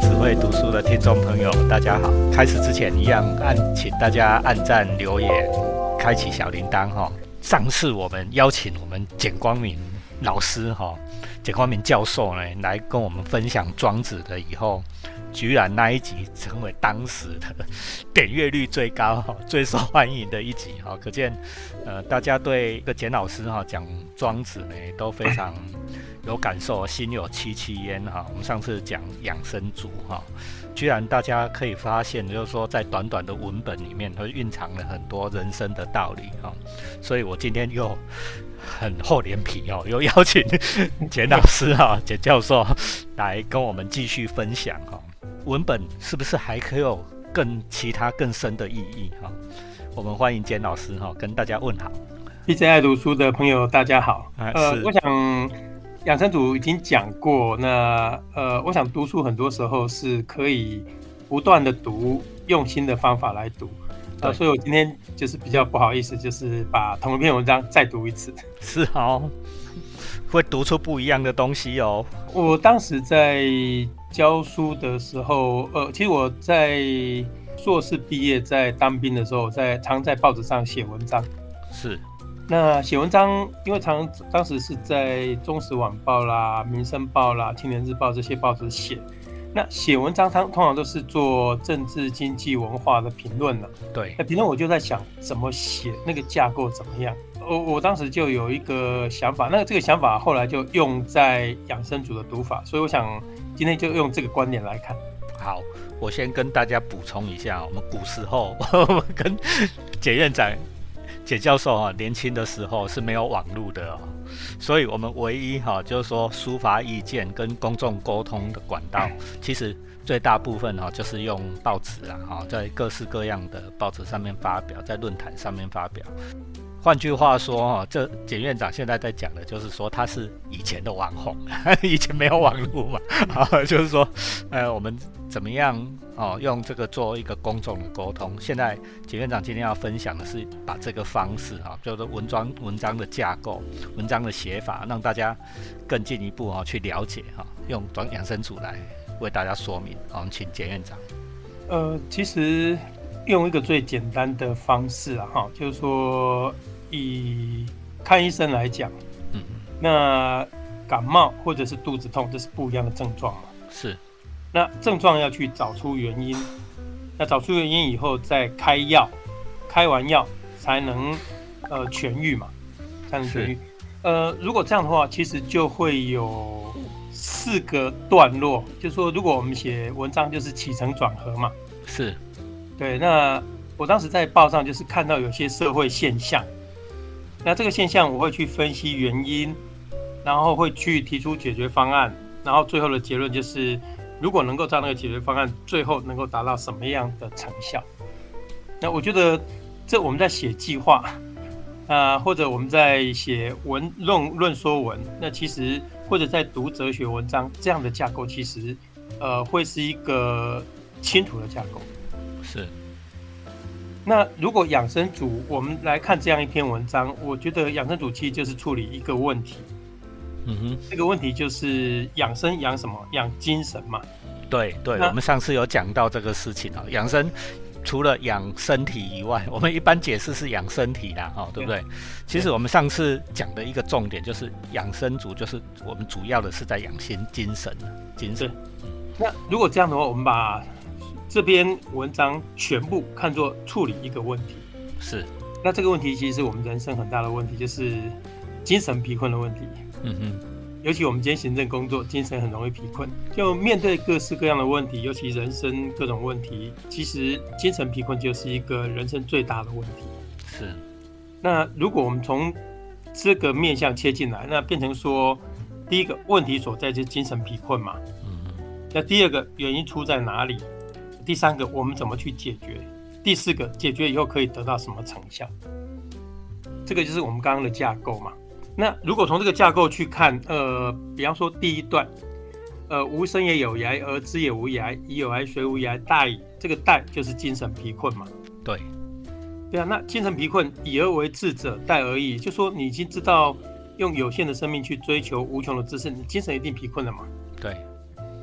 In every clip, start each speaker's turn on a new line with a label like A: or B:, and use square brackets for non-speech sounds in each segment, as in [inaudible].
A: 只会读书的听众朋友，大家好！开始之前一样按，请大家按赞、留言、开启小铃铛哈。上次我们邀请我们简光明老师哈，简光明教授呢来跟我们分享庄子的以后。居然那一集成为当时的点阅率最高、哈最受欢迎的一集哈，可见呃大家对一个简老师哈讲庄子呢都非常有感受，心有戚戚焉哈。我们上次讲养生族哈，居然大家可以发现，就是说在短短的文本里面，它蕴藏了很多人生的道理哈。所以我今天又很厚脸皮哦，又邀请 [laughs] 简老师哈、简教授来跟我们继续分享哈。文本是不是还可以有更其他更深的意义哈？我们欢迎简老师哈，跟大家问好。
B: 一直爱读书的朋友，大家好。呃，我想养生组已经讲过，那呃，我想读书很多时候是可以不断的读，用心的方法来读。呃，所以我今天就是比较不好意思，就是把同一篇文章再读一次。
A: 是哦，会读出不一样的东西哦。
B: 我当时在。教书的时候，呃，其实我在硕士毕业，在当兵的时候，在常在报纸上写文章。
A: 是，
B: 那写文章，因为常当时是在《中时晚报》啦、《民生报》啦、《青年日报》这些报纸写。那写文章，它通常都是做政治、经济、文化的评论了。
A: 对。
B: 那评论我就在想，怎么写，那个架构怎么样？我我当时就有一个想法，那这个想法后来就用在养生组的读法，所以我想。今天就用这个观点来看。
A: 好，我先跟大家补充一下，我们古时候 [laughs] 我跟简院长、简教授啊，年轻的时候是没有网络的哦，所以我们唯一哈就是说抒发意见跟公众沟通的管道，[laughs] 其实最大部分哈就是用报纸啊，哈，在各式各样的报纸上面发表，在论坛上面发表。换句话说，哈，这简院长现在在讲的，就是说他是以前的网红，[laughs] 以前没有网络嘛，[laughs] 啊，就是说，呃，我们怎么样哦，用这个做一个公众的沟通。现在简院长今天要分享的是把这个方式，哈，就是文章文章的架构、文章的写法，让大家更进一步哈去了解哈，用短养生组来为大家说明。我们请简院长。
B: 呃，其实用一个最简单的方式啊，哈，就是说。以看医生来讲，嗯，那感冒或者是肚子痛，这是不一样的症状嘛？
A: 是。
B: 那症状要去找出原因，那找出原因以后再开药，开完药才能呃痊愈嘛？才能痊愈。呃，如果这样的话，其实就会有四个段落，就是说，如果我们写文章，就是起承转合嘛。
A: 是。
B: 对。那我当时在报上就是看到有些社会现象。那这个现象，我会去分析原因，然后会去提出解决方案，然后最后的结论就是，如果能够照那个解决方案，最后能够达到什么样的成效？那我觉得，这我们在写计划啊，或者我们在写文论论说文，那其实或者在读哲学文章这样的架构，其实呃，会是一个清楚的架构。
A: 是。
B: 那如果养生组，我们来看这样一篇文章，我觉得养生组其实就是处理一个问题。嗯哼，这个问题就是养生养什么？养精神嘛。
A: 对对，我们上次有讲到这个事情啊。养生除了养身体以外，我们一般解释是养身体啦，哦，对不对？其实我们上次讲的一个重点就是养生组，就是我们主要的是在养心精神精神。
B: 那如果这样的话，我们把这篇文章全部看作处理一个问题，
A: 是。
B: 那这个问题其实是我们人生很大的问题，就是精神疲困的问题。嗯哼。尤其我们今天行政工作，精神很容易疲困。就面对各式各样的问题，尤其人生各种问题，其实精神疲困就是一个人生最大的问题。
A: 是。
B: 那如果我们从这个面向切进来，那变成说，第一个问题所在就是精神疲困嘛。嗯哼。那第二个原因出在哪里？第三个，我们怎么去解决？第四个，解决以后可以得到什么成效？这个就是我们刚刚的架构嘛。那如果从这个架构去看，呃，比方说第一段，呃，无生也有涯，而知也无涯，以有涯随无涯，殆矣。这个殆就是精神疲困嘛。
A: 对，
B: 对啊。那精神疲困，以而为智者，殆而已。就说你已经知道用有限的生命去追求无穷的知识，你精神一定疲困了嘛？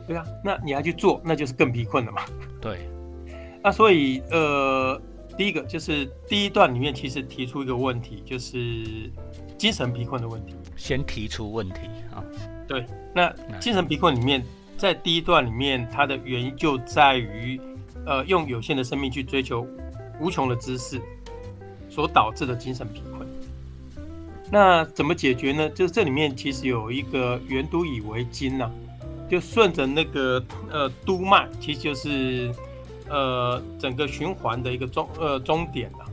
A: 对。
B: 啊，那你还去做，那就是更疲困了嘛。
A: 对，[laughs]
B: 那所以呃，第一个就是第一段里面其实提出一个问题，就是精神贫困的问题。
A: 先提出问题啊。
B: 对，那精神贫困里面，在第一段里面，它的原因就在于，呃，用有限的生命去追求无穷的知识，所导致的精神贫困。那怎么解决呢？就是这里面其实有一个原都以为经呐，就顺着那个呃督脉，其实就是呃整个循环的一个终呃终点了。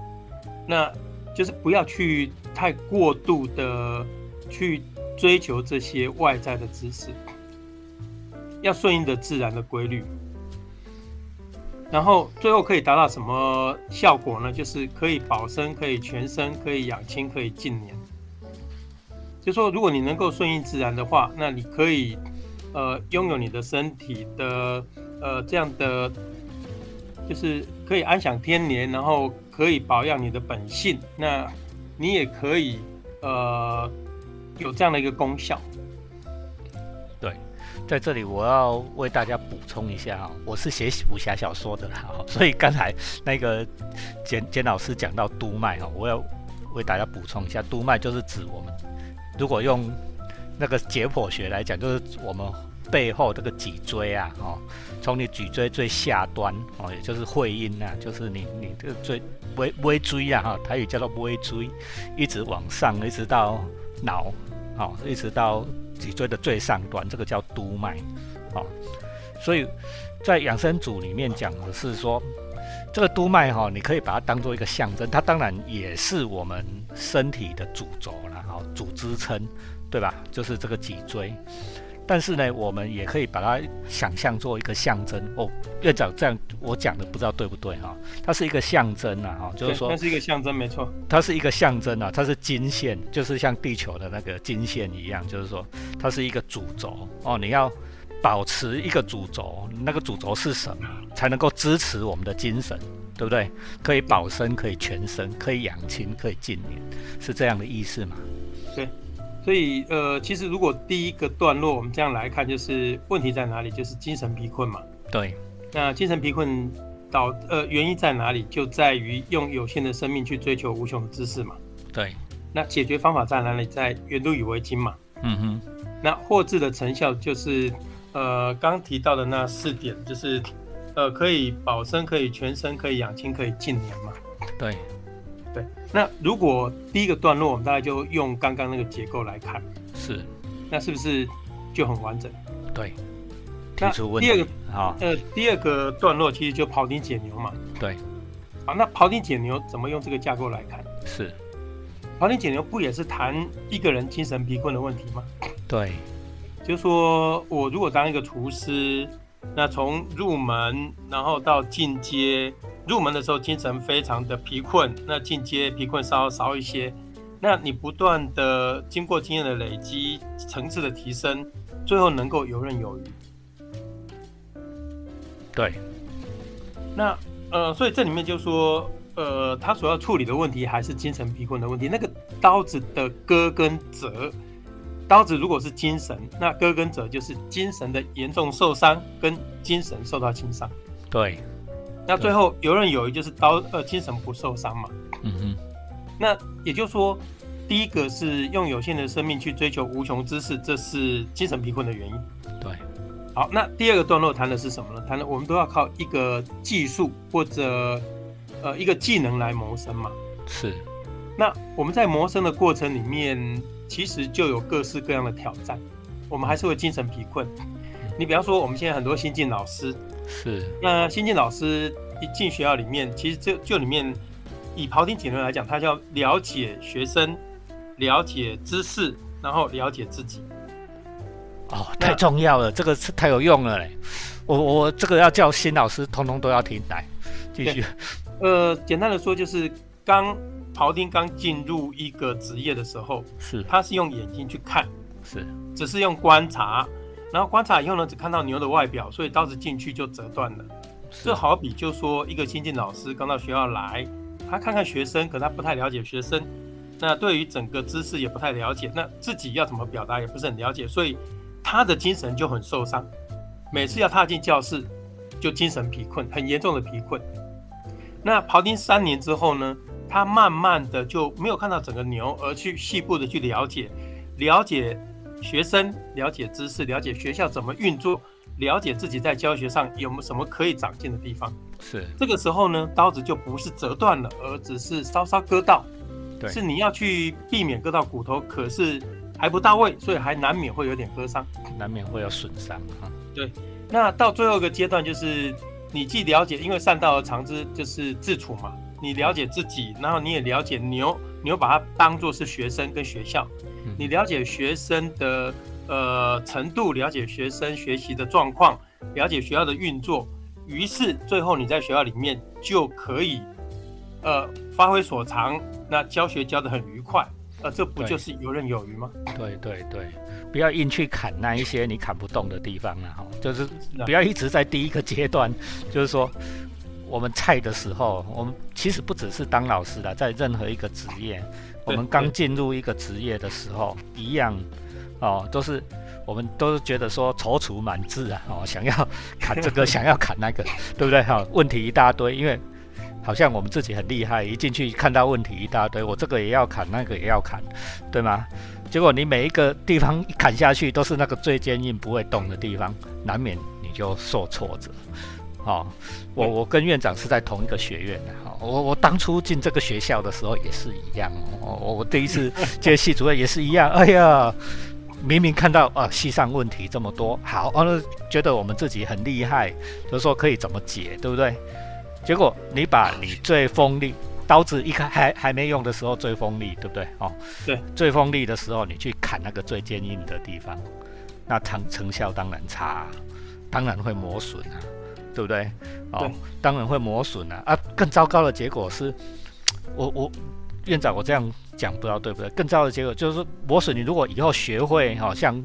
B: 那就是不要去太过度的去追求这些外在的知识，要顺应着自然的规律。然后最后可以达到什么效果呢？就是可以保身，可以全身，可以养亲，可以近年。就说，如果你能够顺应自然的话，那你可以，呃，拥有你的身体的，呃，这样的，就是可以安享天年，然后可以保养你的本性，那你也可以，呃，有这样的一个功效。
A: 对，在这里我要为大家补充一下啊，我是写武侠小说的啦，[laughs] 所以刚才那个简简老师讲到督脉哈，我要为大家补充一下，督脉就是指我们。如果用那个解剖学来讲，就是我们背后这个脊椎啊，哦，从你脊椎最下端哦，也就是会阴啊，就是你你这个最微微椎啊，哈，台语叫做微椎，一直往上，一直到脑，哦，一直到脊椎的最上端，这个叫督脉，哦，所以在养生组里面讲的是说。这个督脉哈，你可以把它当做一个象征，它当然也是我们身体的主轴了，哈，主支撑，对吧？就是这个脊椎。但是呢，我们也可以把它想象做一个象征。哦，院长这样我讲的不知道对不对哈？它是一个象征啊，哈，就是说
B: 它是一个象征，没错。
A: 它是一个象征啊，它是金线，就是像地球的那个金线一样，就是说它是一个主轴哦，你要。保持一个主轴，那个主轴是什么，才能够支持我们的精神，对不对？可以保身，可以全身，可以养亲，可以近年，是这样的意思吗？
B: 对，所以呃，其实如果第一个段落我们这样来看，就是问题在哪里？就是精神疲困嘛。
A: 对。
B: 那精神疲困导呃原因在哪里？就在于用有限的生命去追求无穷的知识嘛。
A: 对。
B: 那解决方法在哪里？在圆都以为经嘛。
A: 嗯哼。
B: 那获致的成效就是。呃，刚提到的那四点，就是，呃，可以保身，可以全身，可以养亲，可以近年嘛。
A: 对。
B: 那如果第一个段落，我们大概就用刚刚那个结构来看，
A: 是，
B: 那是不是就很完整？
A: 对。
B: 那第二个，好，呃，第二个段落其实就庖丁解牛嘛。
A: 对。
B: 好，那庖丁解牛怎么用这个架构来看？
A: 是。
B: 庖丁解牛不也是谈一个人精神疲困的问题吗？
A: 对。
B: 就说我如果当一个厨师，那从入门然后到进阶，入门的时候精神非常的疲困，那进阶疲困稍少一些，那你不断的经过经验的累积，层次的提升，最后能够游刃有余。
A: 对，
B: 那呃，所以这里面就说，呃，他所要处理的问题还是精神疲困的问题，那个刀子的割跟折。刀子如果是精神，那割跟折就是精神的严重受伤跟精神受到轻伤。
A: 对，
B: 那最后游刃有余就是刀呃精神不受伤嘛。
A: 嗯哼。
B: 那也就是说，第一个是用有限的生命去追求无穷知识，这是精神贫困的原因。
A: 对。
B: 好，那第二个段落谈的是什么呢？谈的我们都要靠一个技术或者呃一个技能来谋生嘛。
A: 是。
B: 那我们在谋生的过程里面。其实就有各式各样的挑战，我们还是会精神疲困。你比方说，我们现在很多新进老师，
A: 是
B: 那新进老师一进学校里面，其实就就里面以庖丁解牛来讲，他叫了解学生，了解知识，然后了解自己。
A: 哦，太重要了，这个是太有用了嘞！我我这个要叫新老师，通通都要听来继续。
B: 呃，简单的说就是刚。庖丁刚进入一个职业的时候，
A: 是
B: 他是用眼睛去看，
A: 是
B: 只是用观察，然后观察以后呢，只看到牛的外表，所以刀子进去就折断了。这好比就说一个新进老师刚到学校来，他看看学生，可他不太了解学生，那对于整个知识也不太了解，那自己要怎么表达也不是很了解，所以他的精神就很受伤。每次要踏进教室就精神疲困，很严重的疲困。那庖丁三年之后呢，他慢慢的就没有看到整个牛，而去细部的去了解，了解学生，了解知识，了解学校怎么运作，了解自己在教学上有没有什么可以长进的地方。
A: 是
B: 这个时候呢，刀子就不是折断了，而只是稍稍割到，
A: 对
B: 是你要去避免割到骨头，可是还不到位，所以还难免会有点割伤。
A: 难免会有损伤对。
B: 那到最后一个阶段，就是你既了解，因为善道而长之，就是自处嘛。你了解自己，然后你也了解牛，牛把它当做是学生跟学校，
A: 嗯
B: 你了解学生的呃程度，了解学生学习的状况，了解学校的运作，于是最后你在学校里面就可以呃发挥所长，那教学教得很愉快，呃，这不就是游刃有余吗？
A: 对对对，不要硬去砍那一些你砍不动的地方了哈，就是
B: 啊。
A: 不要一直在第一个阶段，就是说我们菜的时候，我们其实不只是当老师的，在任何一个职业，我们刚进入一个职业的时候，一样哦，都是我们都是觉得说踌躇满志啊，哦，想要砍这个，[laughs] 想要砍那个，对不对哈、问题一大堆，因为好像我们自己很厉害，一进去看到问题一大堆，我这个也要砍，那个也要砍，对吗？结果你每一个地方一砍下去都是那个最坚硬不会动的地方，难免你就受挫折。哦，我我跟院长是在同一个学院的哈、我我当初进这个学校的时候也是一样哦，我我第一次 [laughs] 接系主任也是一样，哎呀，明明看到啊系上问题这么多，好，哦，觉得我们自己很厉害，就是说可以怎么解，对不对？结果你把你最锋利刀子一开还还没用的时候最锋利，对不对？哦，
B: 对，
A: 最锋利的时候你去砍那个最坚硬的地方，那成成效当然差啊、当然会磨损啊，对不对？哦，当然会磨损啊！啊，更糟糕的结果是，[tsk] 我我院长我这样讲不知道对不对？更糟的结果就是说磨损，你如果以后学会好、像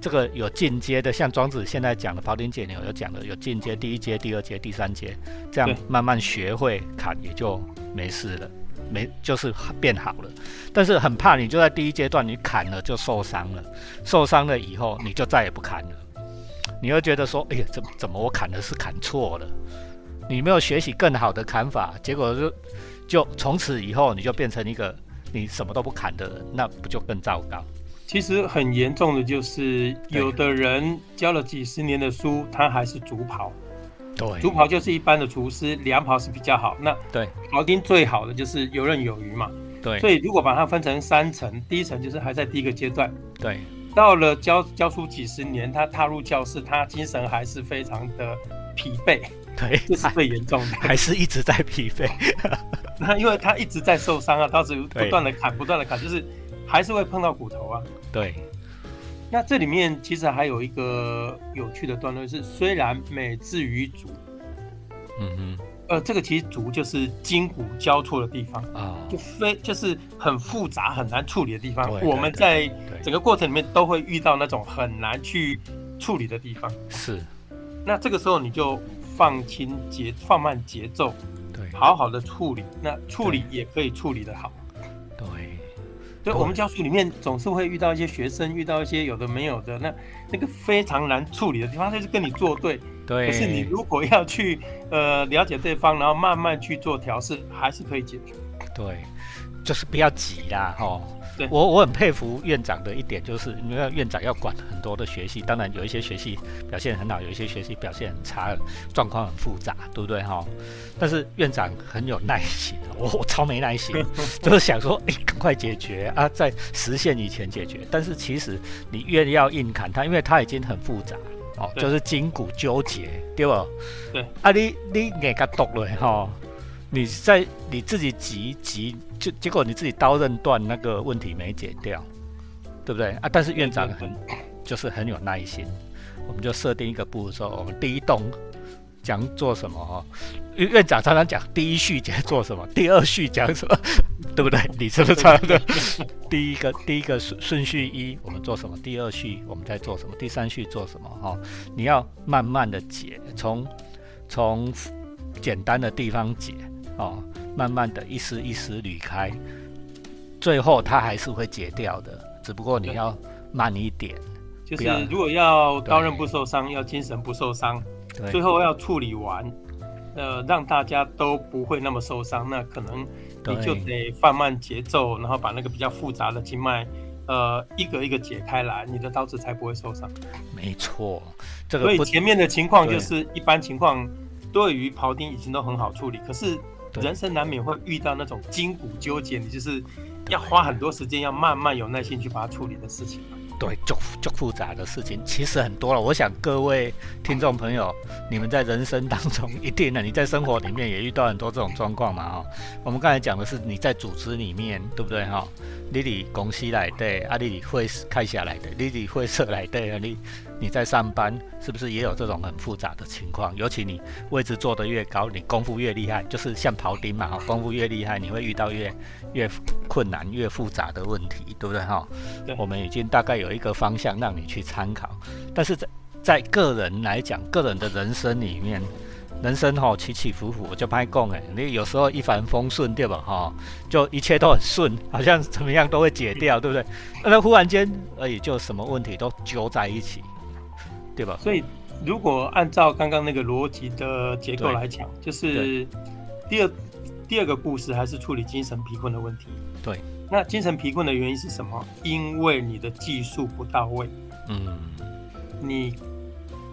A: 这个有进阶的，像庄子现在讲的庖丁解牛有讲的有进阶，第一阶、第二阶、第三阶，这样慢慢学会砍也就没事了。没就是变好了，但是很怕你就在第一阶段你砍了就受伤了，受伤了以后你就再也不砍了，你会觉得说，哎呀，怎么怎么我砍的是砍错了？你没有学习更好的砍法，结果就就从此以后你就变成一个你什么都不砍的人，那不就更糟糕？
B: 其实很严重的就是，有的人教了几十年的书，他还是竹刨。
A: 对，
B: 竹刨就是一般的厨师，凉刨是比较好。那
A: 对
B: 庖丁最好的就是游刃有余嘛。
A: 对
B: 所以如果把它分成三层，第一层就是还在第一个阶段，
A: 对
B: 到了教教书几十年，他踏入教室，他精神还是非常的疲惫，
A: 对，
B: 这是最严重的。
A: 还是一直在疲惫。[laughs]
B: 那因为他一直在受伤啊，刀子不断的砍，不断的砍，就是还是会碰到骨头啊。
A: 对
B: 那这里面其实还有一个有趣的段落是，虽然美至于主，
A: 嗯哼
B: 呃，这个其实足就是筋骨交错的地方，
A: 啊、
B: 就非就是很复杂很难处理的地方。我们在整个过程里面都会遇到那种很难去处理的地方。
A: 是，
B: 那这个时候你就放轻节，放慢节奏，
A: 对
B: 好好的处理。那处理也可以处理的好。
A: 对
B: 对，我们教书里面总是会遇到一些学生，遇到一些有的没有的，那那个非常难处理的地方，他就是跟你作对。
A: 对。
B: 可是你如果要去呃了解对方，然后慢慢去做调试，还是可以解决。
A: 对，就是不要急啦，哈。
B: 对
A: 我我很佩服院长的一点就是，因为院长要管很多的学系，当然有一些学系表现很好，有一些学系表现很差，状况很复杂，对不对哈？但是院长很有耐心，我 [laughs] 我超没耐心，[laughs] 就是想说，哎，赶快解决啊，在实现以前解决。但是其实你越要硬砍他，因为他已经很复杂。哦，就是筋骨纠结，对不？
B: 对。
A: 啊你，你你给它剁了哈，你在你自己急急，就结果你自己刀刃断，那个问题没解掉，对不对啊？但是院长很就是很有耐心，我们就设定一个步骤，我们第一栋讲做什么哦，院院长常常讲第一序讲做什么，[laughs] 第二序讲什么，[laughs] 对不对？你是不是常常的？[laughs] 第一个第一个顺顺序一，我们做什么？第二序我们在做什么？第三序做什么？哈、你要慢慢的解，从从简单的地方解哦，慢慢的一丝一丝捋开，最后它还是会解掉的，只不过你要慢一点
B: 就是如果要刀刃不受伤，要精神不受伤，最后要处理完，呃，让大家都不会那么受伤，那可能你就得放慢节奏，然后把那个比较复杂的经脉，呃，一个一个解开来，你的刀子才不会受伤。
A: 没错，这
B: 所以前面的情况就是一般情况，对于庖丁已经都很好处理，可是人生难免会遇到那种筋骨纠结，你就是要花很多时间，要慢慢有耐心去把它处理的事情嘛。
A: 对，就就复杂的事情其实很多了。我想各位听众朋友，你们在人生当中一定呢，你在生活里面也遇到很多这种状况嘛哈、我们刚才讲的是你在组织里面，对不对哈、你里公司来的，啊，你里会开下来的，你里会社来的，啊，你你在上班是不是也有这种很复杂的情况？尤其你位置做得越高，你功夫越厉害，就是像庖丁嘛哈，功夫越厉害，你会遇到越越困难、越复杂的问题，对不对哈？我们已经大概有一个方向让你去参考，但是在在个人来讲，个人的人生里面，人生哈、起起伏伏，我就拍供哎，你有时候一帆风顺对吧哈、就一切都很顺，好像怎么样都会解掉，对不对？那忽然间，而已就什么问题都揪在一起，对吧？
B: 所以如果按照刚刚那个逻辑的结构来讲，就是第二第二个故事还是处理精神贫困的问题。
A: 对，
B: 那精神贫困的原因是什么？因为你的技术不到位，
A: 嗯，
B: 你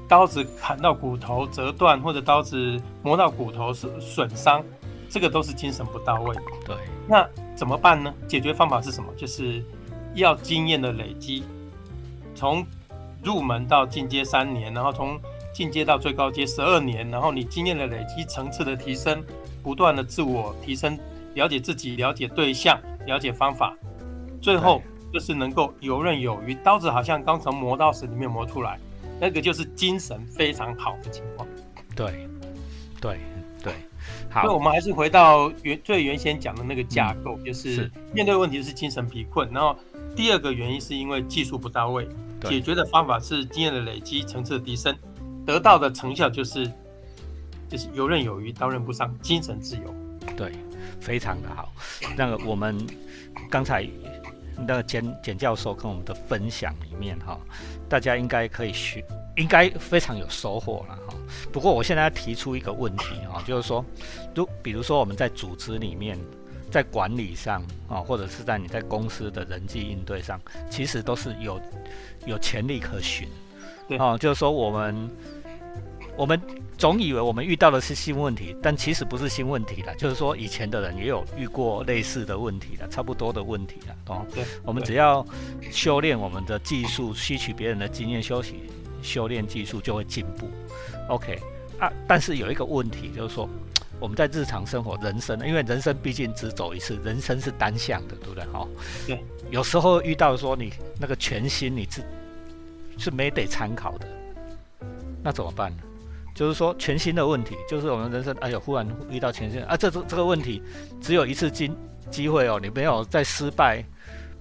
B: 刀子砍到骨头折断，或者刀子磨到骨头损损伤，这个都是精神不到位。
A: 对，
B: 那怎么办呢？解决方法是什么？就是要经验的累积，从入门到进阶三年，然后从进阶到最高阶十二年，然后你经验的累积、层次的提升，不断的自我提升，了解自己、了解对象、了解方法，最后就是能够游刃有余。刀子好像刚从磨刀石里面磨出来，那个就是精神非常好的情况。
A: 对，对，对，
B: 好，那我，们还是回到原最原先讲的那个架构，就是
A: 是
B: 面对问题是精神疲困，然后第二个原因是因为技术不到位，解，决的方法是经验的累积、层次的提升，得到的成效就是就是游刃有余、刀刃不伤、精神自由。
A: 对，非常的好。那个我们刚才那个简简教授跟我们的分享里面哈，大家应该可以学，应该非常有收获了哈。不过我现在要提出一个问题哈，就是说，如比如说我们在组织里面。在管理上啊，或者是在你在公司的人际应对上，其实都是有有潜力可循。
B: 对
A: 哦，就是说我们我们总以为我们遇到的是新问题，但其实不是新问题了。就是说，以前的人也有遇过类似的问题了，差不多的问题了。哦，
B: 对，
A: 我们只要修炼我们的技术，吸取别人的经验，修习修炼技术就会进步。OK 啊，但是有一个问题就是说，我们在日常生活、人生，因为人生毕竟只走一次，人生是单向的，对不对？哈、
B: 对，
A: 有时候遇到说你那个全新，你是是没得参考的，那怎么办呢？就是说全新的问题，就是我们人生，哎呦，忽然遇到全新啊，这这这个问题只有一次机机会哦，你没有再失败，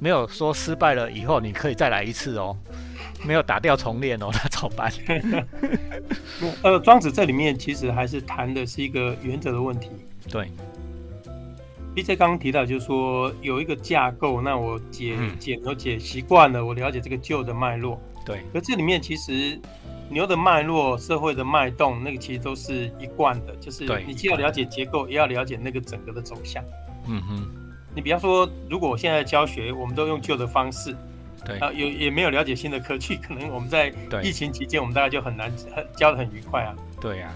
A: 没有说失败了以后你可以再来一次哦，没有打掉重练哦，[laughs] 那怎么办？[laughs]
B: 呃，庄子这里面其实还是谈的是一个原则的问题。
A: 对
B: ，B J 刚刚提到，就是说有一个架构，那我解
A: 嗯
B: 解牛解习惯了，我了解这个旧的脉络。
A: 对，
B: 可这里面其实牛的脉络、社会的脉动，那个其实都是一贯的，就是你既要了解结构，也要了解那个整个的走向。
A: 嗯哼，
B: 你比方说，如果我现在教学，我们都用旧的方式，
A: 对，
B: 啊，有也没有了解新的科技，可能我们在
A: 对
B: 疫情期间，我们大家就很难很教的很愉快啊。
A: 对呀、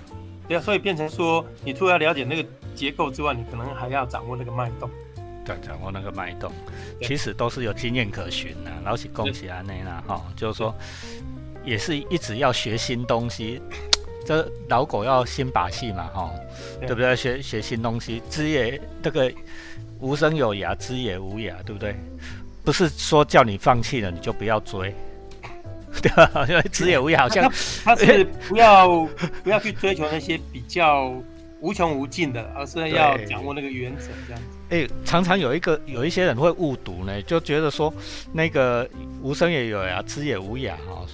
B: 对啊，所以变成说，你除了要了解那个结构之外，你可能还要掌握那个脉动。
A: 对，掌握那个脉动，其实都是有经验可循的、然后是恭喜安内啦哈，就是说，也是一直要学新东西，这老狗要新把戏嘛哈，
B: 对
A: 对不对？学学新东西，知也这个无声有涯，知也无涯，对不对？不是说叫你放弃了你就不要追，对吧？因为知也无涯好像
B: 他是不要不要去追求那些比较无穷无尽的，而是要掌握那个原则这样子。
A: 哎、常常有一个有一些人会误读呢，就觉得说那个无声也有呀，知也无涯哈、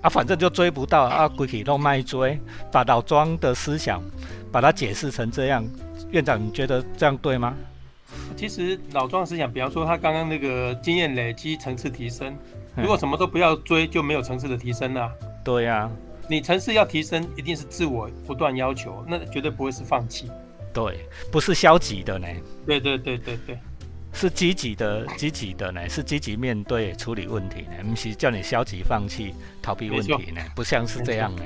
A: 啊，反正就追不到啊，鬼体都卖追，把老庄的思想把它解释成这样，院长你觉得这样对吗？
B: 其实老庄思想，比方说他刚刚那个经验累积、层次提升，如果什么都不要追，就没有层次的提升了。
A: 对呀，
B: 你层次要提升，一定是自我不断要求，那绝对不会是放弃。
A: 对，不是消极的呢。
B: 对对对对对。
A: 是积极的，积极的呢，是积极面对处理问题呢，不是叫你消极放弃、逃避问题呢，不像是这样呢。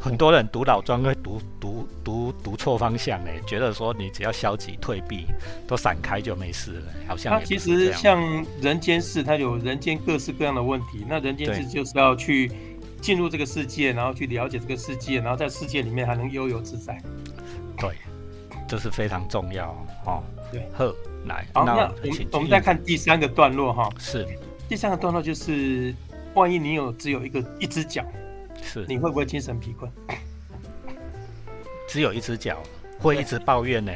A: 很多人读老庄会读读读读错方向呢，觉得说你只要消极退避，都闪开就没事了，好像。
B: 他其实像人间世，他有人间各式各样的问题，那人间世就是要去进入这个世界，然后去了解这个世界，然后在世界里面还能悠游自在。
A: 对，这是非常重要哦。
B: 对，
A: 呵。来，
B: 好，那我们我们再看第三个段落哈。
A: 是，
B: 第三个段落就是，万一你有只有一个一只脚，
A: 是，
B: 你会不会精神疲困？
A: 只有一只脚，会一直抱怨呢？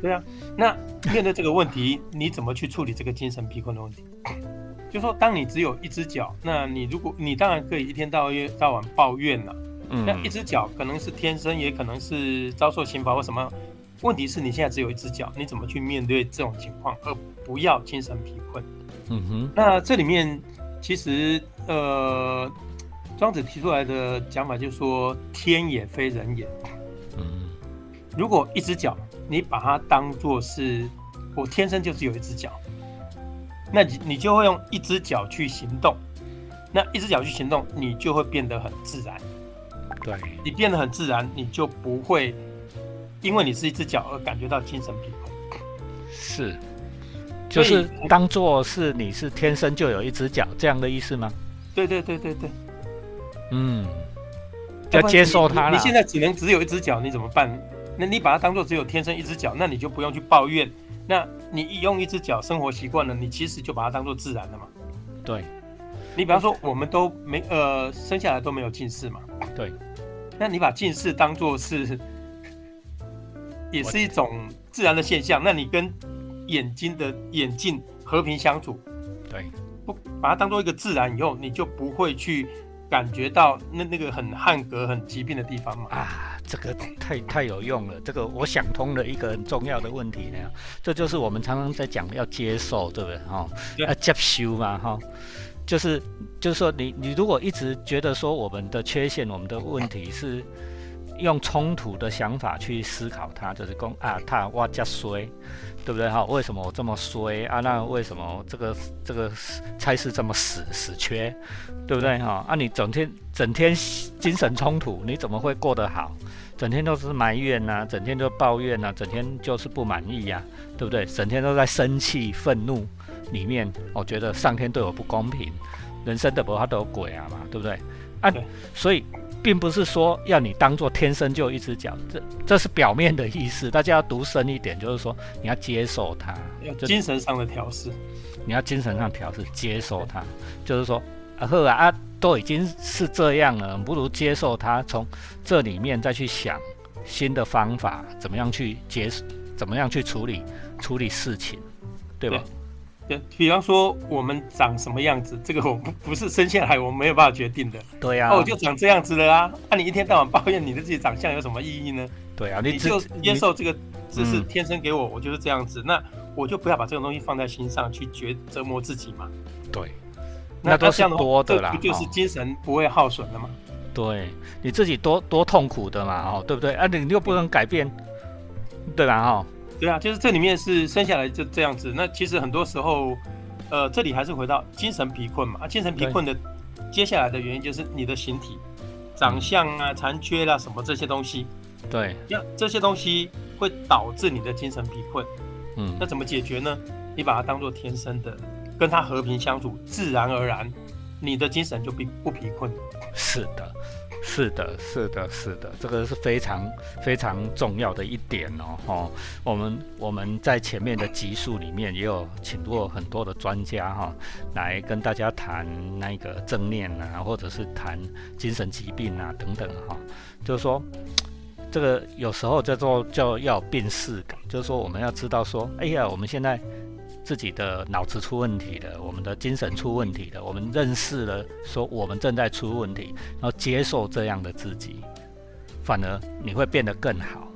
B: 对啊，那面对这个问题，你怎么去处理这个精神疲困的问题？就说当你只有一只脚，那你如果你当然可以一天到夜到晚抱怨了，嗯，那一只脚可能是天生，也可能是遭受刑罚或什么。问题是你现在只有一只脚，你怎么去面对这种情况，而不要精神疲困？嗯哼。那这里面其实呃，庄子提出来的讲法就是说，天也非人也。嗯。如果一只脚，你把它当做是我天生就是有一只脚，那你你就会用一只脚去行动，那一只脚去行动，你就会变得很自然。
A: 对。
B: 你变得很自然，你就不会。因为你是一只脚而感觉到精神疲困，
A: 是，就是当做是你是天生就有一只脚这样的意思吗？
B: 对对对对对，
A: 嗯，要接受它
B: 你现在只能只有一只脚，你怎么办？那你把它当做只有天生一只脚，那你就不用去抱怨。那你用一只脚生活习惯了，你其实就把它当做自然了嘛。
A: 对，
B: 你比方说我们都没呃生下来都没有近视嘛。
A: 对，
B: 那你把近视当做是。也是一种自然的现象。那你跟眼睛的眼镜和平相处，
A: 对，
B: 不把它当做一个自然以后，你就不会去感觉到那那个很汗格、很疾病的地方嘛。
A: 啊，这个太太有用了。这个我想通了一个很重要的问题呢，这就是我们常常在讲要接受，对不对？哈，要接受嘛，哈，就是就是说，你你如果一直觉得说我们的缺陷、我们的问题是。用冲突的想法去思考它，就是公啊，他哇加衰，对不对哈？为什么我这么衰啊？那为什么这个这个差事这么死死缺，对不对哈？啊，你整天整天精神冲突，你怎么会过得好？整天都是埋怨呐，整天都抱怨呐，整天就是不满意呀，对不对？整天都在生气愤怒里面，我觉得上天对我不公平，人生的不他都有鬼啊嘛，对不对？啊，所以。并不是说要你当做天生就一只脚，这这是表面的意思。大家要读深一点，就是说你要接受它，
B: 精神上的调试。
A: 你要精神上调试，接受它，就是说，啊呵啊，都已经是这样了，不如接受它，从这里面再去想新的方法，怎么样去接，怎么样去处理处理事情，对吧？
B: 比方说我们长什么样子，这个 [laughs] 我不不是生下来我们没有办法决定的。
A: 对呀，
B: 那我就长这样子了啊！那你一天到晚抱怨你的自己长相有什么意义呢？
A: 对啊，
B: 你就接受这个，这是天生给我，我就是这样子。那我就不要把这个东西放在心上去折折磨自己嘛。
A: 对，那都是多的啦，
B: 不就是精神不会耗损的吗？
A: 对，你自己多多痛苦的嘛，哦，对不对？啊，你又不能改变，对吧？哈。
B: 对啊，就是这里面是生下来就这样子。那其实很多时候，呃，这里还是回到精神贫困嘛。啊，精神贫困的接下来的原因就是你的形体、长相啊、残缺啦什么这些东西。
A: 对，
B: 那这些东西会导致你的精神贫困。嗯，那怎么解决呢？你把它当做天生的，跟它和平相处，自然而然，你的精神就不不贫困。
A: 是的。是的，是的，是的，这个是非常非常重要的一点哦。哈，我们我们在前面的集数里面也有请过很多的专家哈，来跟大家谈那个正念啊，或者是谈精神疾病啊等等哈。就是说，这个有时候叫做叫要辨识，就是说我们要知道说，哎呀，我们现在。自己的脑子出问题了，我们的精神出问题了，我们认识了说我们正在出问题，然后接受这样的自己，反而你会变得更好，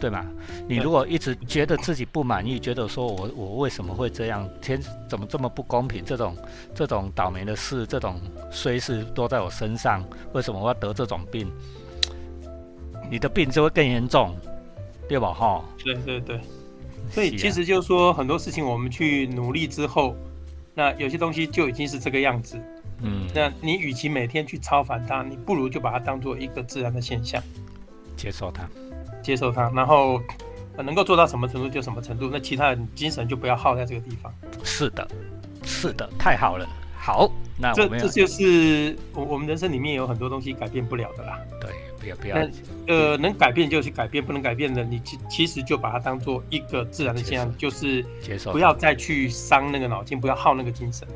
A: 对吗？你如果一直觉得自己不满意，觉得说我我为什么会这样，天怎么这么不公平？这种这种倒霉的事，这种衰事都在我身上，为什么我要得这种病？你的病就会更严重，对吧？哈，
B: 对对对，所以其实就是说很多事情我们去努力之后，那有些东西就已经是这个样子。嗯，那你与其每天去超凡它，你不如就把它当做一个自然的现象，
A: 接受它。
B: 接受它，然后能够做到什么程度就什么程度，那其他的精神就不要耗在这个地方。
A: 是的，是的，太好了。好，那
B: 这这就是我我们人生里面有很多东西改变不了的啦。
A: 对，不要不要。
B: 呃，能改变就去改变，不能改变的，你其其实就把它当做一个自然的现象，就是
A: 接受，
B: 不要再去伤那个脑筋，不要耗那个精神。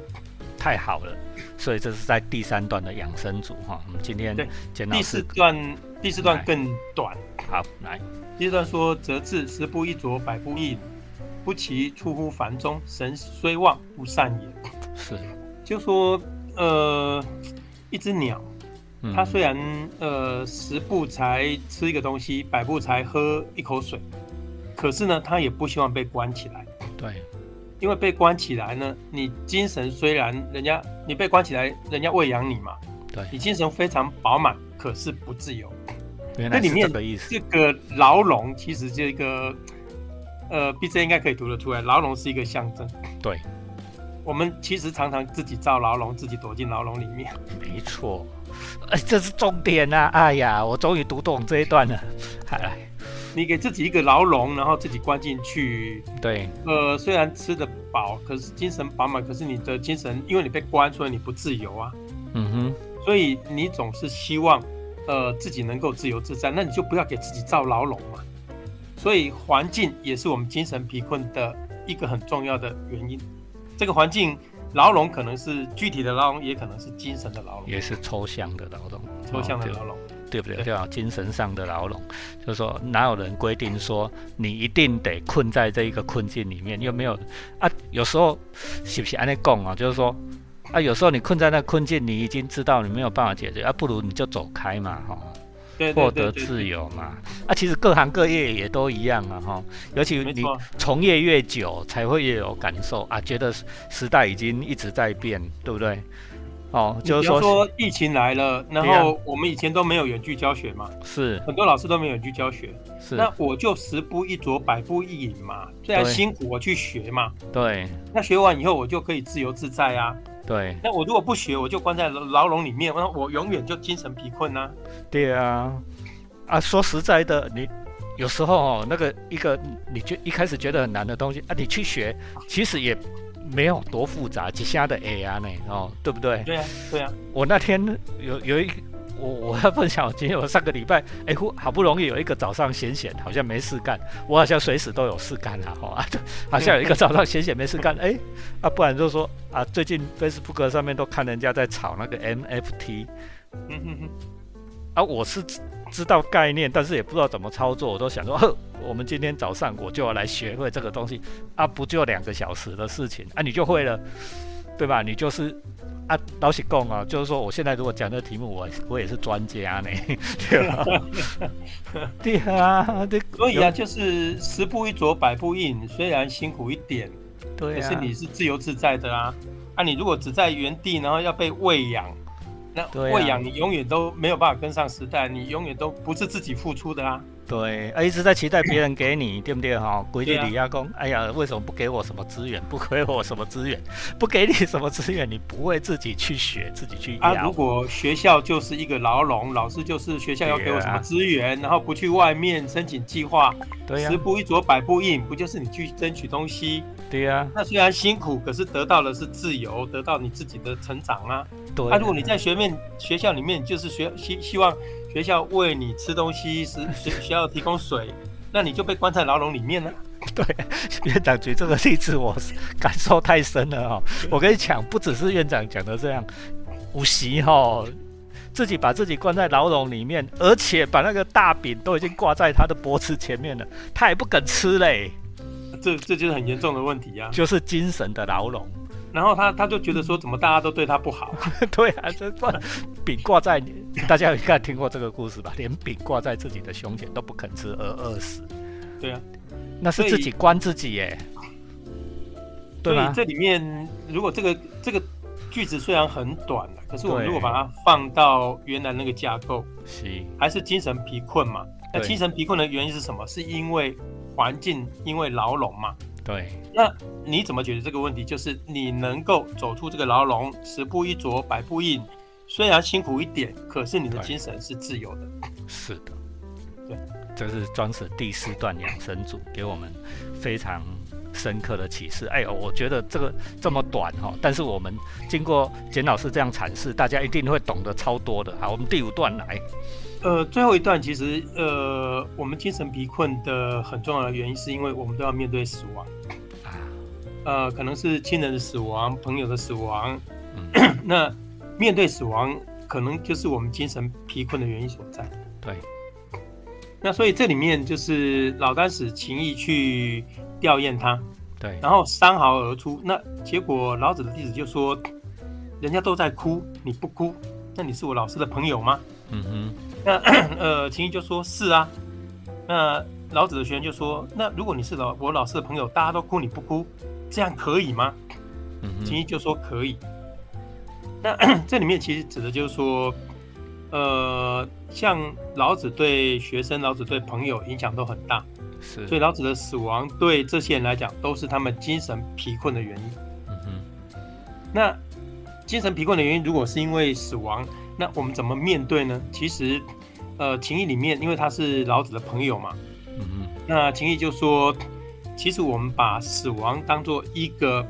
A: 太好了，所以这是在第三段的养生组哈。我们今天
B: 第四段。第四段更短，
A: 好来。
B: 第四段说：“则至十步一啄，百步一不其出乎凡中，神虽望不善也。[laughs] ”
A: 是，
B: 就说呃，一只鸟，它虽然呃十步才吃一个东西，百步才喝一口水，可是呢，他也不希望被关起来。
A: 对，
B: 因为被关起来呢，你精神虽然人家你被关起来，人家喂养你嘛，
A: 对
B: 你精神非常饱满，可是不自由。
A: 那里面这
B: 个牢笼其实这个，呃，B J 应该可以读得出来，牢笼是一个象征。
A: 对，
B: 我们其实常常自己造牢笼，自己躲进牢笼里面。
A: 没错，哎，[laughs] 这是重点啊！哎呀，我终于读懂这一段了。来，
B: 你给自己一个牢笼，然后自己关进去。
A: 对，
B: 呃，虽然吃得饱，可是精神饱满，可是你的精神，因为你被关，所以你不自由啊。嗯哼，所以你总是希望。呃，自己能够自由自在，那你就不要给自己造牢笼嘛。所以环境也是我们精神贫困的一个很重要的原因。这个环境牢笼可能是具体的牢笼，也可能是精神的牢笼，
A: 也是抽象的牢笼，
B: 抽象的牢笼，
A: 对不对？叫精神上的牢笼。就是说，哪有人规定说你一定得困在这一个困境里面？又没有啊？有时候是不是安尼讲啊？就是说。啊，有时候你困在那困境，你已经知道你没有办法解决，啊，不如你就走开嘛，哈，获得自由嘛。啊，其实各行各业也都一样啊，哈，尤其你从业越久，才会越有感受啊，觉得时代已经一直在变，对不对？哦，就是
B: 说疫情来了，然后我们以前都没有远距教学嘛，
A: 是
B: 很多老师都没有远距教学，
A: 是
B: 那我就十步一啄，百步一引嘛，虽然辛苦，我去学嘛，
A: 对，
B: 那学完以后我就可以自由自在啊。
A: 对，
B: 那我如果不学，我就关在牢笼里面，那我永远就精神疲困呐。
A: 对啊，啊，说实在的，你有时候哦，那个一个你就一开始觉得很难的东西啊，你去学，其实也没有多复杂，几下的 A 啊呢，哦，对不对？
B: 对啊，对啊。
A: 我那天有有一。我我要分享，今天我上个礼拜，哎，好不容易有一个早上闲闲，好像没事干，我好像随时都有事干啊，哈，好像有一个早上闲闲没事干，哎，啊，不然就说啊，最近 Facebook 上面都看人家在炒那个 MFT，嗯哼哼，啊，我是知道概念，但是也不知道怎么操作，我都想说，呵，我们今天早上我就要来学会这个东西，啊，不就两个小时的事情，啊，你就会了，对吧？你就是。啊，老实讲啊，就是说，我现在如果讲这个题目，我我也是专家呢，[laughs] 对吧？[laughs] 对啊，对，
B: 所以啊，就是十步一啄，百步一引，虽然辛苦一点，
A: 对
B: 可是你是自由自在的啊。啊，你如果只在原地，然后要被喂养，那喂养你永远都没有办法跟上时代，你永远都不是自己付出的啊。
A: 对，一直在期待别人给你，对不对哈？规矩里亚公，哎呀，为什么不给我什么资源？不给我什么资源？不给你什么资源？你不会自己去学，自己去
B: 啊？如果学校就是一个牢笼，老师就是学校要给我什么资源，然后不去外面申请计划，
A: 对呀，
B: 十步一左，百步一引，不就是你去争取东西？
A: 对呀，
B: 那虽然辛苦，可是得到的是自由，得到你自己的成长啊。
A: 对，
B: 啊，如果你在学面学校里面，就是学希希望。学校喂你吃东西，是学学校提供水，那你就被关在牢笼里面了。[laughs]
A: 对，院长举这个例子，我感受太深了哈。我跟你讲，不只是院长讲的这样，五席哈，自己把自己关在牢笼里面，而且把那个大饼都已经挂在他的脖子前面了，他也不肯吃嘞。
B: 这这就是很严重的问题呀，
A: 就是精神的牢笼。
B: 然后他他就觉得说，怎么大家都对他不好？[laughs]
A: 对啊，这把饼挂在，大家应该听过这个故事吧？连饼挂在自己的胸前都不肯吃而饿死。
B: 对啊，
A: 那是自己关自己耶，对吗？
B: 这里面如果这个这个句子虽然很短了，可是我们如果把它放到原来那个架构，
A: 是
B: 还是精神疲困嘛？那精神疲困的原因是什么？是因为环境，因为牢笼嘛？
A: 对。
B: 那你怎么解决这个问题？就是你能够走出这个牢笼，十步一着，百步一虽然辛苦一点，可是你的精神是自由的。
A: 是的，
B: 对，
A: 这是庄子第四段养生组给我们非常深刻的启示。哎呦，我觉得这个这么短哈，但是我们经过简老师这样阐释，大家一定会懂得超多的。好，我们第五段来。
B: 呃，最后一段其实呃，我们精神疲困的很重要的原因，是因为我们都要面对死亡啊，呃，可能是亲人的死亡、朋友的死亡，[coughs] 那面对死亡，可能就是我们精神疲困的原因所在。
A: 对，
B: 那所以这里面就是老丹使情谊去吊唁他，
A: 对，
B: 然后三嚎而出，那结果老子的弟子就说，人家都在哭，你不哭，那你是我老师的朋友吗？嗯哼。那 [clears throat] 呃，秦毅就说：“是啊。”那老子的学员就说：“那如果你是老我老师的朋友，大家都哭你不哭，这样可以吗？”秦毅就说：“可以。”那 [clears throat] 这里面其实指的就是说，呃，像老子对学生、老子对朋友影响都很大，
A: 是。
B: 所以老子的死亡对这些人来讲都是他们精神疲困的原因。嗯哼。那精神疲困的原因，如果是因为死亡。那我们怎么面对呢？其实，呃，情谊里面，因为他是老子的朋友嘛，嗯嗯，那情谊就说，其实我们把死亡当做一个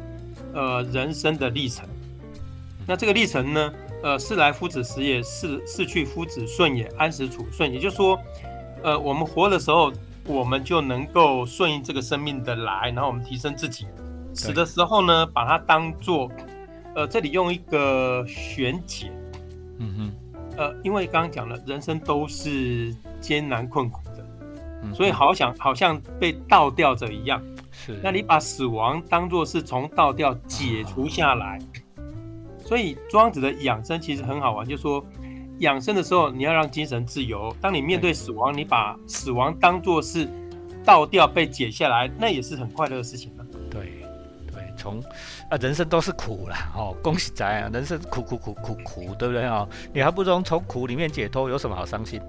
B: 呃人生的历程，那这个历程呢，呃，是来夫子时也，是是去夫子顺也，安时处顺，也就是说，呃，我们活的时候，我们就能够顺应这个生命的来，然后我们提升自己；死的时候呢，把它当做，呃，这里用一个玄解。嗯哼，呃，因为刚刚讲了，人生都是艰难困苦的，所以好想好像被倒吊着一样。
A: 是，
B: 那你把死亡当做是从倒吊解除下来，所以庄子的养生其实很好玩，就说养生的时候你要让精神自由，当你面对死亡，你把死亡当做是倒吊被解下来，那也是很快乐的事情
A: 从。啊，人生都是苦啦，哦，恭喜仔啊，人生苦苦苦苦苦，对不对啊？你还不如从苦里面解脱，有什么好伤心？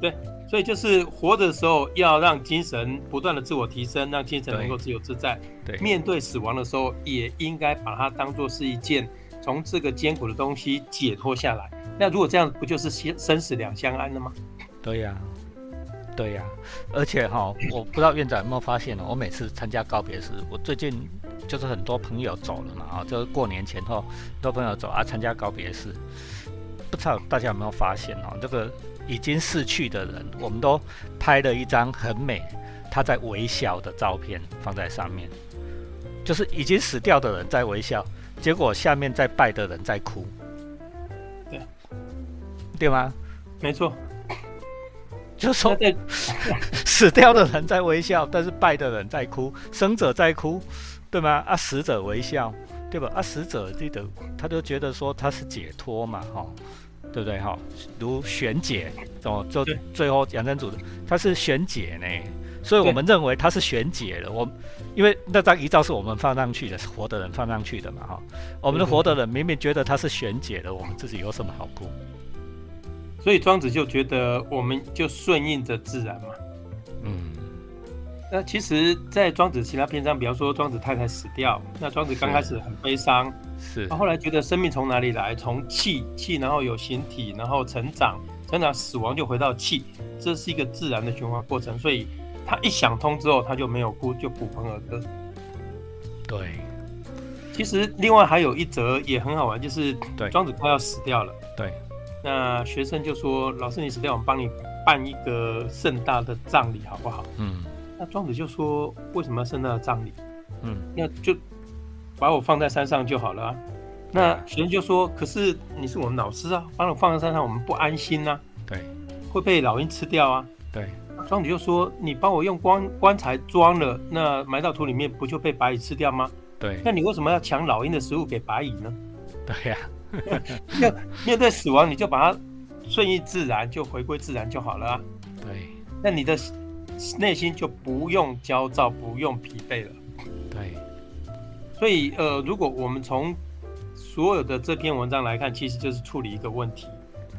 B: 对，所以就是活的时候要让精神不断的自我提升，让精神能够自由自在。
A: 对，
B: 面对死亡的时候，也应该把它当做是一件从这个艰苦的东西解脱下来。那如果这样，不就是生生死两相安了吗？
A: 对呀，对呀，而且哈，我不知道院长有没有发现呢？我每次参加告别式，我最近。就是很多朋友走了嘛，啊，就是过年前后，很多朋友走啊，参加告别式。不知道大家有没有发现哦，这个已经逝去的人，我们都拍了一张很美，他在微笑的照片放在上面，就是已经死掉的人在微笑，结果下面在拜的人在哭，
B: 对，
A: 对吗？
B: 没错，
A: 就是说 [laughs] 死掉的人在微笑，但是拜的人在哭，生者在哭。对吗？啊，死者微笑，对吧？啊，死者记得，他就觉得说他是解脱嘛，哈，对不对？哈，如玄解，哦，就最后养生主的，他是玄解呢，所以我们认为他是玄解了。我因为那张遗照是我们放上去的，是活的人放上去的嘛，哈，我们的活的人明明觉得他是玄解的，我们自己有什么好哭？
B: 所以庄子就觉得，我们就顺应着自然嘛，嗯。那其实，在庄子其他篇章，比方说庄子太太死掉，那庄子刚开始很悲伤，
A: 是，
B: 他后来觉得生命从哪里来？从气，气然后有形体，然后成长，成长死亡就回到气，这是一个自然的循环过程。所以他一想通之后，他就没有哭，就鼓盆而歌。
A: 对，
B: 其实另外还有一则也很好玩，就是庄子快要死掉了，
A: 对，
B: 那学生就说：“老师，你死掉，我们帮你办一个盛大的葬礼，好不好？”嗯。那庄子就说：“为什么要盛大的葬礼？嗯，那就把我放在山上就好了。”啊那学生就说：“可是你是我们老师啊，把我放在山上，我们不安心啊。
A: 对，
B: 会被老鹰吃掉啊。
A: 对。”
B: 庄子就说：“你帮我用棺棺材装了，那埋到土里面，不就被白蚁吃掉吗？
A: 对。
B: 那你为什么要抢老鹰的食物给白蚁呢？
A: 对呀，[laughs]
B: 要面对死亡，你就把它顺应自然，就回归自然就好了啊。
A: 对。
B: 那你的。内心就不用焦躁，不用疲惫了。
A: 对，
B: 所以呃，如果我们从所有的这篇文章来看，其实就是处理一个问题，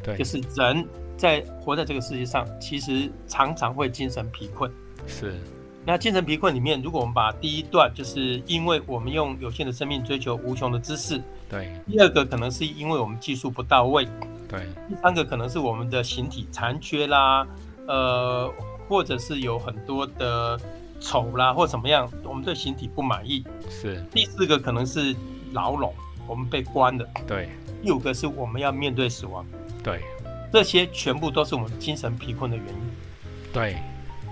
A: 对，
B: 就是人在活在这个世界上，其实常常会精神疲困。
A: 是。
B: 那精神疲困里面，如果我们把第一段，就是因为我们用有限的生命追求无穷的知识，
A: 对；
B: 第二个可能是因为我们技术不到位，
A: 对；
B: 第三个可能是我们的形体残缺啦，呃，或者是有很多的丑啦，或怎么样，我们对形体不满意。
A: 是。
B: 第四个可能是牢笼，我们被关了。
A: 对。
B: 第五个是我们要面对死亡。
A: 对。
B: 这些全部都是我们精神贫困的原因。
A: 对。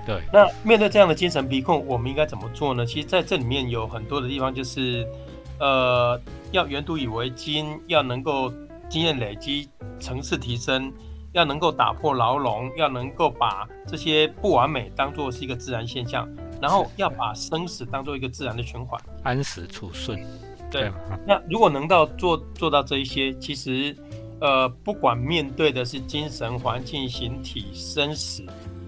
A: 对，
B: 那面对这样的精神疲困，我们应该怎么做呢？其实在这里面有很多的地方，就是，呃，要原读以为经，要能够经验累积、层次提升，要能够打破牢笼，要能够把这些不完美当做是一个自然现象，然后要把生死当做一个自然的循环，
A: 安时处顺。
B: 对，那如果能到做做到这一些，其实，呃，不管面对的是精神环境、形体、生死。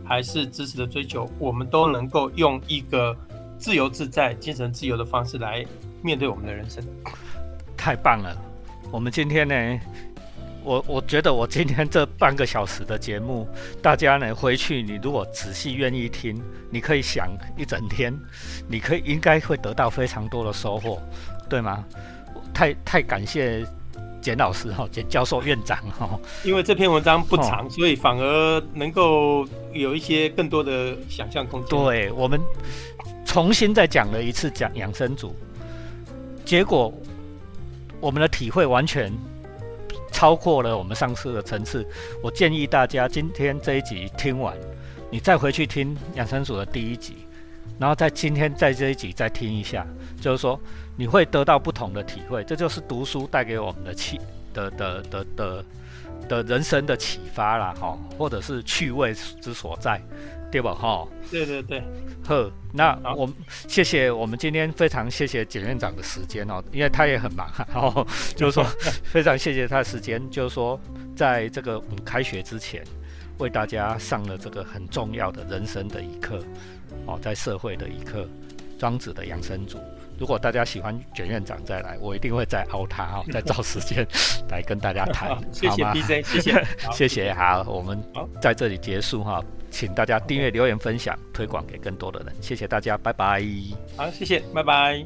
B: 还是知识的追求，我们都能够用一个自由自在、精神自由的方式来面对我们的人生。
A: 太棒了！我们今天呢，我我觉得我今天这半个小时的节目，大家呢回去，你如果仔细愿意听，你可以想一整天，你可以应该会得到非常多的收获，对吗？太太感谢。简老师哈，简教授院长哈，
B: 因为这篇文章不长，所以反而能够有一些更多的想象空间。
A: 对我们重新再讲了一次讲养生组，结果我们的体会完全超过了我们上次的层次。我建议大家今天这一集听完，你再回去听养生组的第一集，然后在今天在这一集再听一下，就是说。你会得到不同的体会，这就是读书带给我们的启的的的的的人生的启发啦，哈，或者是趣味之所在，对吧？哈，
B: 对对对，
A: 呵，那我们谢谢我们今天非常谢谢简院长的时间哦，因为他也很忙，然后 [laughs] 就是说非常谢谢他的时间，就是说在这个我们开学之前为大家上了这个很重要的人生的一课，哦，在社会的一课，庄子的养生组。如果大家喜欢卷院长再来，我一定会再凹他哈，再找时间 [laughs] 来跟大家谈，
B: 谢谢 DJ，谢谢，[laughs]
A: 谢谢，好，我们在这里结束哈，请大家订阅、留言、分享、推广给更多的人，谢谢大家，拜拜。
B: 好，谢谢，拜拜。